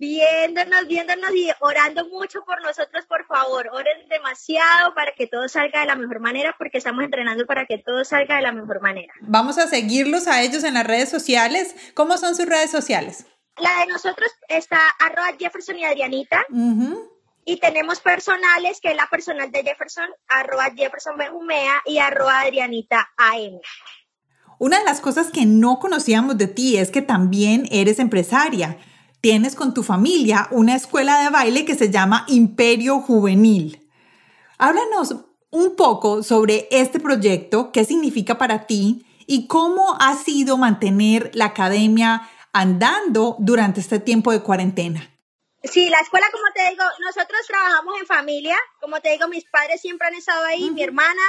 viéndonos, viéndonos y orando mucho por nosotros, por favor. Oren demasiado para que todo salga de la mejor manera, porque estamos entrenando para que todo salga de la mejor manera.
Vamos a seguirlos a ellos en las redes sociales. ¿Cómo son sus redes sociales?
La de nosotros está arroba Jefferson y Adrianita. Y tenemos personales, que es la personal de Jefferson, arroba Jefferson Benjumea y arroba Adrianita AM.
Una de las cosas que no conocíamos de ti es que también eres empresaria tienes con tu familia una escuela de baile que se llama Imperio Juvenil. Háblanos un poco sobre este proyecto, qué significa para ti y cómo ha sido mantener la academia andando durante este tiempo de cuarentena.
Sí, la escuela, como te digo, nosotros trabajamos en familia. Como te digo, mis padres siempre han estado ahí, mi hermana.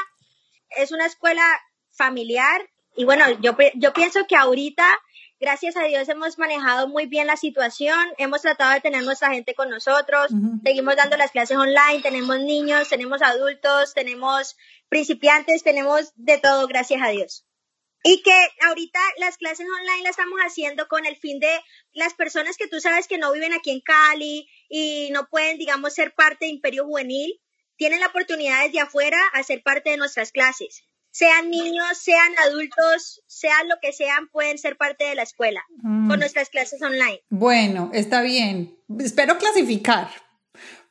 Es una escuela familiar. Y bueno, yo, yo pienso que ahorita gracias a Dios hemos manejado muy bien la situación, hemos tratado de tener nuestra gente con nosotros, seguimos dando las clases online, tenemos niños, tenemos adultos, tenemos principiantes, tenemos de todo, gracias a Dios. Y que ahorita las clases online las estamos haciendo con el fin de las personas que tú sabes que no viven aquí en Cali y no pueden, digamos, ser parte de Imperio Juvenil, tienen la oportunidad desde afuera a ser parte de nuestras clases. Sean niños, sean adultos, sean lo que sean, pueden ser parte de la escuela con mm. nuestras clases online.
Bueno, está bien. Espero clasificar.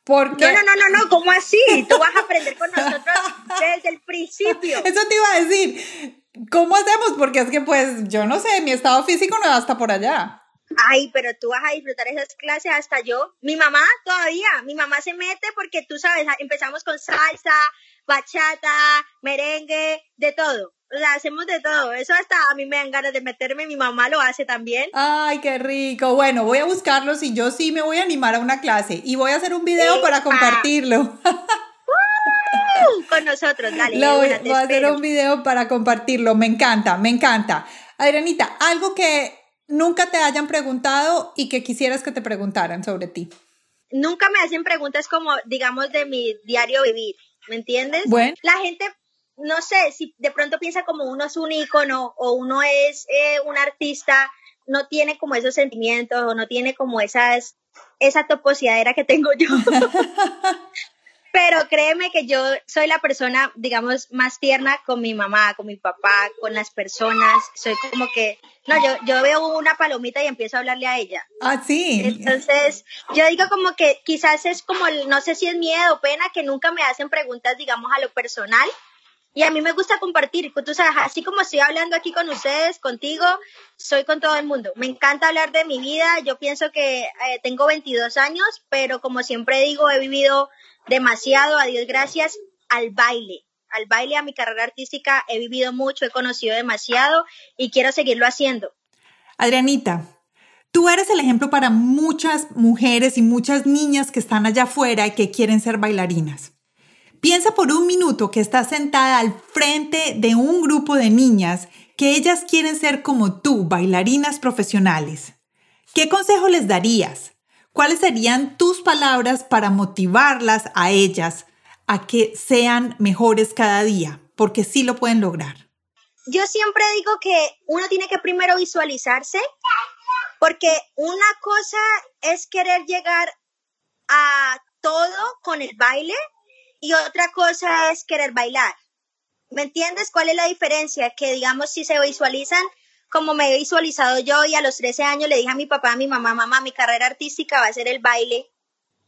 Porque...
No, no, no, no, no, ¿cómo así? Tú vas a aprender con nosotros desde el principio.
Eso te iba a decir. ¿Cómo hacemos? Porque es que, pues, yo no sé, mi estado físico no va hasta por allá.
Ay, pero tú vas a disfrutar esas clases hasta yo. Mi mamá todavía, mi mamá se mete porque tú sabes, empezamos con salsa, bachata, merengue, de todo. O sea, hacemos de todo. Eso hasta a mí me dan ganas de meterme. Mi mamá lo hace también.
Ay, qué rico. Bueno, voy a buscarlos y yo sí me voy a animar a una clase. Y voy a hacer un video para compartirlo.
con nosotros, dale.
Lo voy, a hacer un video para compartirlo, me encanta, me encanta. Adrianita, algo que nunca te hayan preguntado y que quisieras que te preguntaran sobre ti.
Nunca me hacen preguntas como, digamos, de mi diario vivir, ¿me entiendes? Bueno. La gente, no sé, si de pronto piensa como uno es un ícono o uno es eh, un artista, no tiene como esos sentimientos o no tiene como esas, esa toposidadera que tengo yo. Pero créeme que yo soy la persona, digamos, más tierna con mi mamá, con mi papá, con las personas. Soy como que, no, yo, yo veo una palomita y empiezo a hablarle a ella.
Ah, sí.
Entonces, yo digo como que quizás es como, no sé si es miedo o pena que nunca me hacen preguntas, digamos, a lo personal. Y a mí me gusta compartir, tú sabes, así como estoy hablando aquí con ustedes, contigo, soy con todo el mundo. Me encanta hablar de mi vida, yo pienso que eh, tengo 22 años, pero como siempre digo, he vivido demasiado, a Dios gracias, al baile. Al baile, a mi carrera artística, he vivido mucho, he conocido demasiado y quiero seguirlo haciendo.
Adrianita, tú eres el ejemplo para muchas mujeres y muchas niñas que están allá afuera y que quieren ser bailarinas. Piensa por un minuto que estás sentada al frente de un grupo de niñas que ellas quieren ser como tú, bailarinas profesionales. ¿Qué consejo les darías? ¿Cuáles serían tus palabras para motivarlas a ellas a que sean mejores cada día? Porque sí lo pueden lograr.
Yo siempre digo que uno tiene que primero visualizarse, porque una cosa es querer llegar a todo con el baile y otra cosa es querer bailar. ¿Me entiendes cuál es la diferencia? Que digamos, si se visualizan como me he visualizado yo y a los 13 años le dije a mi papá, a mi mamá, mamá, mi carrera artística va a ser el baile.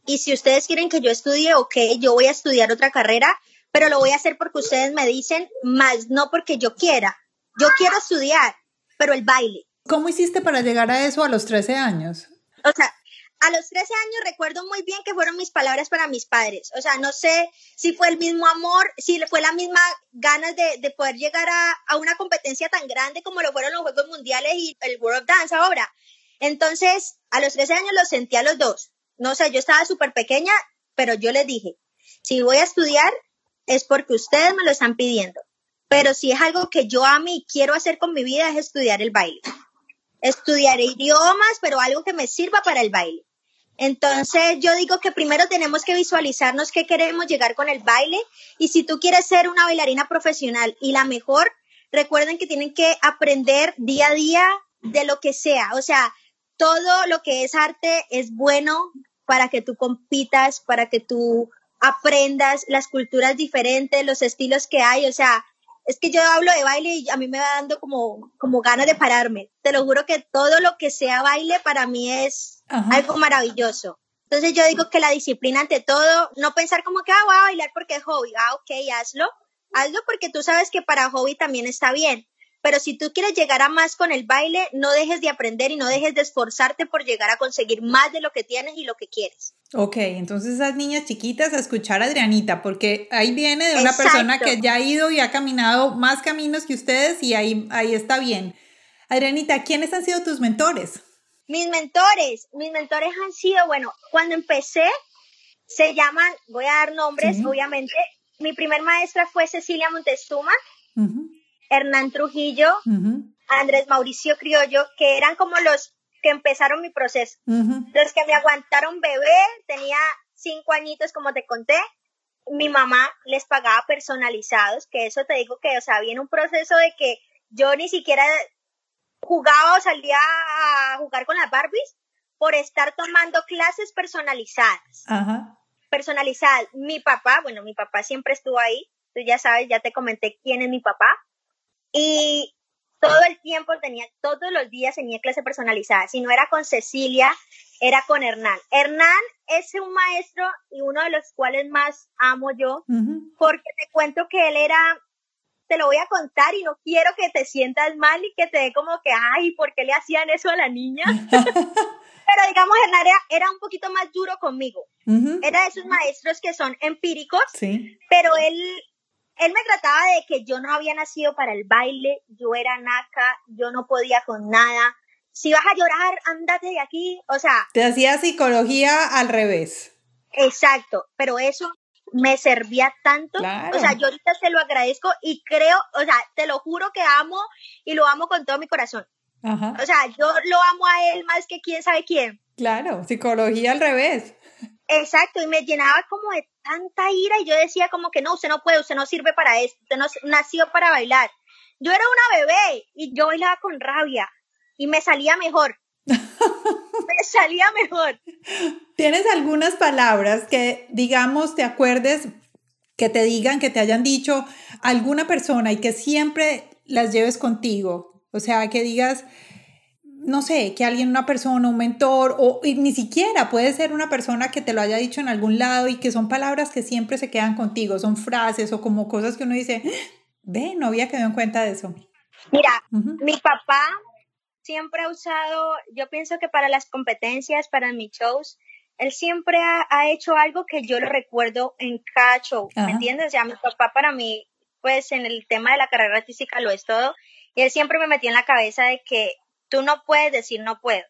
Y si ustedes quieren que yo estudie, ok, yo voy a estudiar otra carrera, pero lo voy a hacer porque ustedes me dicen, más no porque yo quiera. Yo quiero estudiar, pero el baile.
¿Cómo hiciste para llegar a eso a los 13 años?
O sea, a los 13 años recuerdo muy bien que fueron mis palabras para mis padres. O sea, no sé si fue el mismo amor, si fue la misma ganas de, poder llegar a, una competencia tan grande como lo fueron los Juegos Mundiales y el World of Dance ahora. Entonces, a los 13 años los sentí a los dos. No sé, yo estaba súper pequeña, pero yo les dije, si voy a estudiar es porque ustedes me lo están pidiendo. Pero si es algo que yo a mí quiero hacer con mi vida es estudiar el baile. Estudiar idiomas, pero algo que me sirva para el baile. Entonces yo digo que primero tenemos que visualizarnos qué queremos llegar con el baile y si tú quieres ser una bailarina profesional y la mejor, recuerden que tienen que aprender día a día de lo que sea. O sea, todo lo que es arte es bueno para que tú compitas, para que tú aprendas las culturas diferentes, los estilos que hay. O sea, es que yo hablo de baile y a mí me va dando como, como ganas de pararme. Te lo juro que todo lo que sea baile para mí es algo maravilloso. Entonces yo digo que la disciplina ante todo, no pensar como que, ah, voy a bailar porque es hobby, ah, ok, hazlo, hazlo porque tú sabes que para hobby también está bien. Pero si tú quieres llegar a más con el baile, no dejes de aprender y no dejes de esforzarte por llegar a conseguir más de lo que tienes y lo que quieres.
Ok, entonces esas niñas chiquitas a escuchar a Adrianita, porque ahí viene de una persona que ya ha ido y ha caminado más caminos que ustedes y ahí, ahí está bien. Adrianita, ¿quiénes han sido tus mentores?
Mis mentores, mis mentores han sido, bueno, cuando empecé, se llaman, voy a dar nombres, obviamente. Mi primer maestra fue Cecilia Montezuma, Hernán Trujillo, Andrés Mauricio Criollo, que eran como los que empezaron mi proceso. Los que me aguantaron bebé, tenía cinco añitos, como te conté. Mi mamá les pagaba personalizados, que eso te digo que, o sea, viene un proceso de que yo ni siquiera jugaba o salía a jugar con las Barbies por estar tomando clases personalizadas. Personalizadas. Mi papá, bueno, mi papá siempre estuvo ahí. Tú ya sabes, ya te comenté quién es mi papá. Y todo el tiempo tenía, todos los días tenía clase personalizada. Si no era con Cecilia, era con Hernán. Hernán es un maestro y uno de los cuales más amo yo, porque te cuento que él era, te lo voy a contar y no quiero que te sientas mal y que te dé como que, ay, ¿por qué le hacían eso a la niña? pero digamos, Hernán era, un poquito más duro conmigo. Era de esos maestros que son empíricos, pero él, él me trataba de que yo no había nacido para el baile, yo era naca, yo no podía con nada. Si vas a llorar, ándate de aquí. O sea.
Te hacía psicología al revés.
Exacto, pero eso me servía tanto. O sea, yo ahorita se lo agradezco y creo, o sea, te lo juro que amo y lo amo con todo mi corazón. O sea, yo lo amo a él más que quién sabe quién.
Claro, psicología al revés.
Exacto, y me llenaba como de tanta ira y yo decía como que no, usted no puede, usted no sirve para esto, usted no nació para bailar. Yo era una bebé y yo bailaba con rabia y me salía mejor. me salía mejor.
¿Tienes algunas palabras que, digamos, te acuerdes, que te digan, que te hayan dicho alguna persona y que siempre las lleves contigo? O sea, que digas, no sé, que alguien, una persona, un mentor, o ni siquiera puede ser una persona que te lo haya dicho en algún lado y que son palabras que siempre se quedan contigo, son frases o como cosas que uno dice, ve, no había quedado en cuenta de eso.
Mira, mi papá siempre ha usado, yo pienso que para las competencias, para mis shows, él siempre ha, hecho algo que yo lo recuerdo en cada show, ¿me entiendes? O sea, mi papá para mí, pues en el tema de la carrera artística lo es todo y él siempre me metió en la cabeza de que tú no puedes decir no puedo.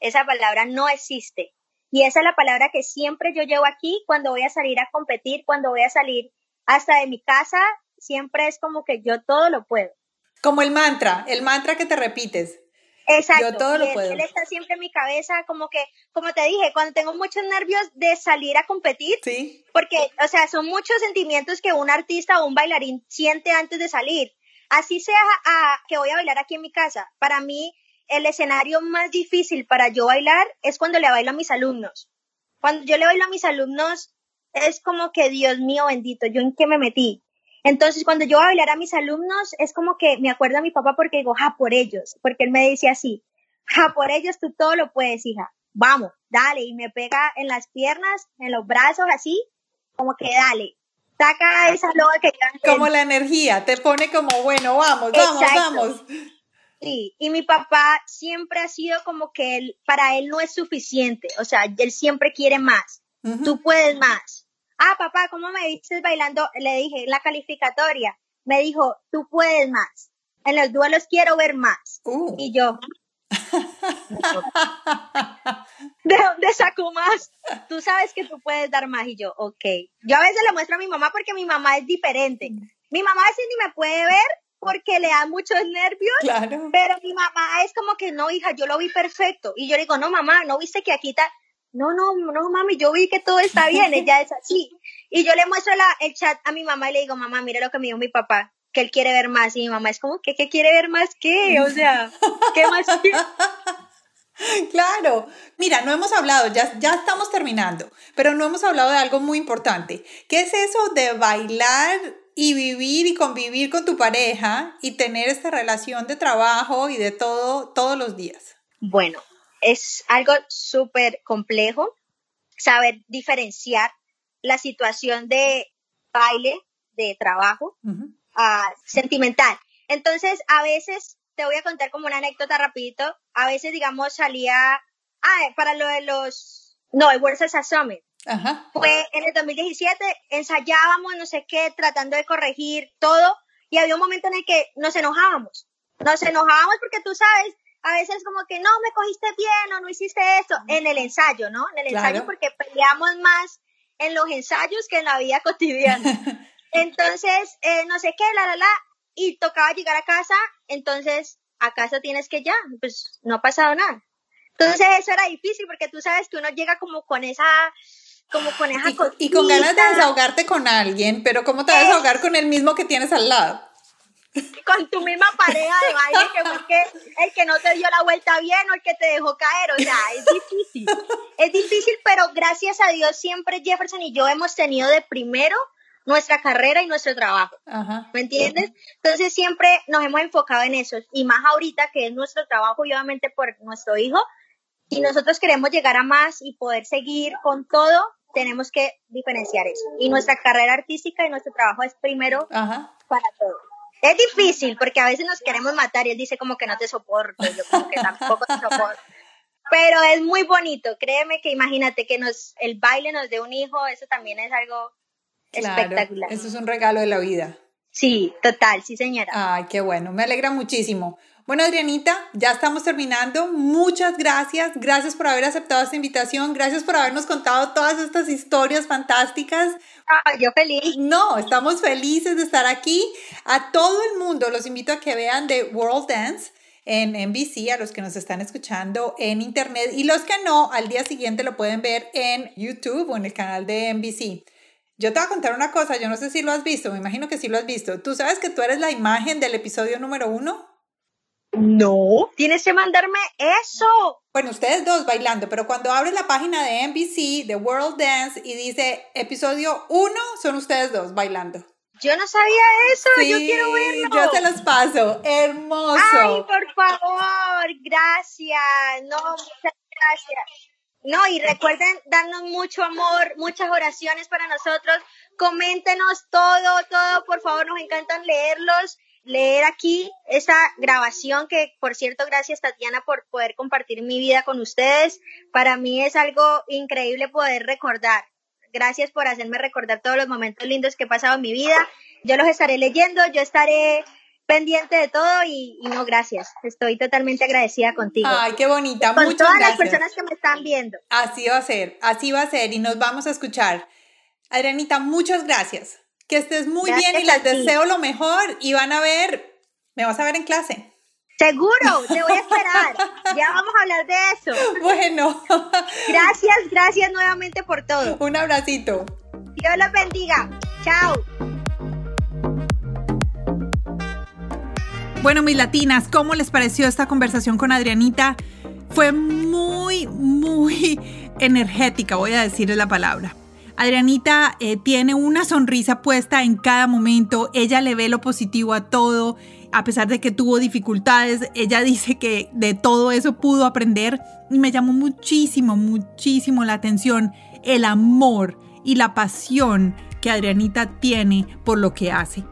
Esa palabra no existe. Y esa es la palabra que siempre yo llevo aquí cuando voy a salir a competir, cuando voy a salir hasta de mi casa, siempre es como que yo todo lo puedo.
Como el mantra, el mantra que te repites.
Exacto. Yo todo lo puedo. Él está siempre en mi cabeza, como que, como te dije, cuando tengo muchos nervios de salir a competir, sí. porque, o sea, son muchos sentimientos que un artista o un bailarín siente antes de salir así sea a, que voy a bailar aquí en mi casa, para mí el escenario más difícil para yo bailar es cuando le bailo a mis alumnos. Cuando yo le bailo a mis alumnos es como que, Dios mío bendito, ¿yo en qué me metí? Entonces, cuando yo voy a bailar a mis alumnos, es como que me acuerdo a mi papá porque digo, ja, por ellos, porque él me dice así, ja, por ellos tú todo lo puedes, hija, vamos, dale, y me pega en las piernas, en los brazos, así, como que dale, saca esa loba que
Como la energía, te pone como, bueno, vamos, vamos, vamos.
Sí, y mi papá siempre ha sido como que él, para él no es suficiente, o sea, él siempre quiere más, tú puedes más. Ah, papá, ¿cómo me viste bailando? Le dije, la calificatoria, me dijo, tú puedes más, en los duelos quiero ver más. Uh. Y yo, ¿De dónde saco más? Tú sabes que tú puedes dar más y yo, ok. Yo a veces le muestro a mi mamá porque mi mamá es diferente. Mi mamá a veces ni me puede ver porque le da muchos nervios, claro. pero mi mamá es como que no, hija, yo lo vi perfecto. Y yo le digo, no, mamá, ¿no viste que aquí está? No, no, no, mami, yo vi que todo está bien, ella es así. Y yo le muestro la, el chat a mi mamá y le digo, mamá, mira lo que me dijo mi papá que él quiere ver más y mi mamá es como que ¿qué quiere ver más qué? O sea, ¿qué más
Claro, mira, no hemos hablado, ya, ya estamos terminando, pero no hemos hablado de algo muy importante. ¿Qué es eso de bailar y vivir y convivir con tu pareja y tener esta relación de trabajo y de todo todos los días?
Bueno, es algo súper complejo saber diferenciar la situación de baile, de trabajo, sentimental. Entonces, a veces, te voy a contar como una anécdota rapidito, a veces, digamos, salía, ah, para lo de los, no, el World Summit. Ajá. Fue en el 2017, ensayábamos, no sé qué, tratando de corregir todo, y había un momento en el que nos enojábamos. Nos enojábamos porque tú sabes, a veces como que no, me cogiste bien o no hiciste esto, en el ensayo, ¿no? En el ensayo porque peleamos más en los ensayos que en la vida cotidiana. Entonces, eh, no sé qué, la, la, la, y tocaba llegar a casa, entonces a casa tienes que ya, pues no ha pasado nada. Entonces eso era difícil porque tú sabes que uno llega como con esa, como con esa
y, y con ganas de desahogarte con alguien, pero ¿cómo te vas a desahogar con el mismo que tienes al lado?
con tu misma pareja de baile que fue el que no te dio la vuelta bien o el que te dejó caer. O sea, es difícil. Es difícil, pero gracias a Dios siempre Jefferson y yo hemos tenido de primero nuestra carrera y nuestro trabajo. ¿Me entiendes? Entonces siempre nos hemos enfocado en eso. Y más ahorita que es nuestro trabajo y obviamente por nuestro hijo. Si nosotros queremos llegar a más y poder seguir con todo, tenemos que diferenciar eso. Y nuestra carrera artística y nuestro trabajo es primero para todo. Es difícil porque a veces nos queremos matar y él dice como que no te soporto, yo como que tampoco te soporto. Pero es muy bonito, créeme que imagínate que nos el baile nos dé un hijo, eso también es algo espectacular.
Eso es un regalo de la vida.
Sí, total, sí señora.
Ay, qué bueno, me alegra muchísimo. Bueno, Adrianita, ya estamos terminando. Muchas gracias. Gracias por haber aceptado esta invitación. Gracias por habernos contado todas estas historias fantásticas.
Ah, yo feliz.
No, estamos felices de estar aquí. A todo el mundo los invito a que vean The World Dance en NBC, a los que nos están escuchando en internet y los que no, al día siguiente lo pueden ver en YouTube o en el canal de NBC. Yo te voy a contar una cosa, yo no sé si lo has visto, me imagino que sí lo has visto. ¿Tú sabes que tú eres la imagen del episodio número uno?
No, tienes que mandarme eso.
Bueno, ustedes dos bailando, pero cuando abres la página de NBC, de World Dance, y dice episodio 1, son ustedes dos bailando.
Yo no sabía eso, yo quiero verlo.
Yo te los paso, hermoso.
Ay, por favor, gracias. No, muchas gracias. No, y recuerden darnos mucho amor, muchas oraciones para nosotros. Coméntenos todo, todo, por favor, nos encantan leerlos leer aquí esa grabación que, por cierto, gracias Tatiana por poder compartir mi vida con ustedes. Para mí es algo increíble poder recordar. Gracias por hacerme recordar todos los momentos lindos que he pasado en mi vida. Yo los estaré leyendo, yo estaré pendiente de todo y, no, gracias. Estoy totalmente agradecida contigo.
Ay, qué bonita.
Con todas las personas que me están viendo.
Así va a ser, así va a ser y nos vamos a escuchar. Adrianita, muchas gracias. Que estés muy bien y les deseo lo mejor y van a ver, me vas a ver en clase.
Seguro, te voy a esperar. ya vamos a hablar de eso.
Bueno.
Gracias, gracias nuevamente por todo.
Un abracito.
Dios los bendiga. Chao.
Bueno, mis latinas, ¿cómo les pareció esta conversación con Adrianita? Fue muy, muy energética, voy a decirles la palabra. Adrianita eh, tiene una sonrisa puesta en cada momento, ella le ve lo positivo a todo, a pesar de que tuvo dificultades, ella dice que de todo eso pudo aprender y me llamó muchísimo, muchísimo la atención el amor y la pasión que Adrianita tiene por lo que hace.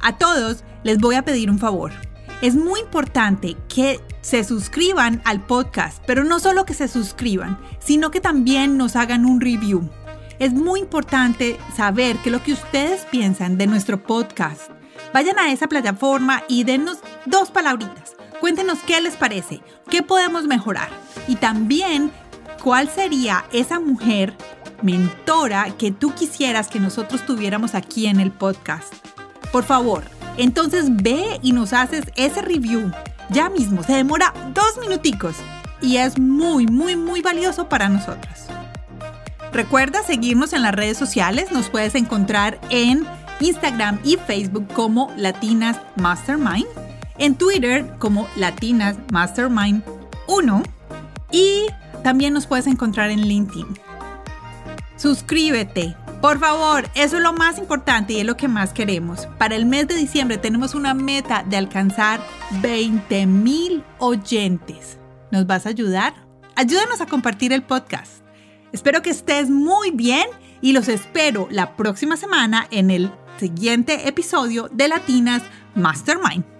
A todos les voy a pedir un favor. Es muy importante que se suscriban al podcast, pero no solo que se suscriban, sino que también nos hagan un review. Es muy importante saber que lo que ustedes piensan de nuestro podcast. Vayan a esa plataforma y dennos dos palabritas. Cuéntenos qué les parece, qué podemos mejorar y también cuál sería esa mujer mentora que tú quisieras que nosotros tuviéramos aquí en el podcast. Por favor, entonces ve y nos haces ese review ya mismo. Se demora dos minuticos y es muy, muy, muy valioso para nosotros. Recuerda seguirnos en las redes sociales, nos puedes encontrar en Instagram y Facebook como Latinas Mastermind, en Twitter como Latinas Mastermind 1 y también nos puedes encontrar en LinkedIn. Suscríbete, por favor, eso es lo más importante y es lo que más queremos. Para el mes de diciembre tenemos una meta de alcanzar 20 mil oyentes. ¿Nos vas a ayudar? Ayúdanos a compartir el podcast. Espero que estés muy bien y los espero la próxima semana en el siguiente episodio de Latinas Mastermind.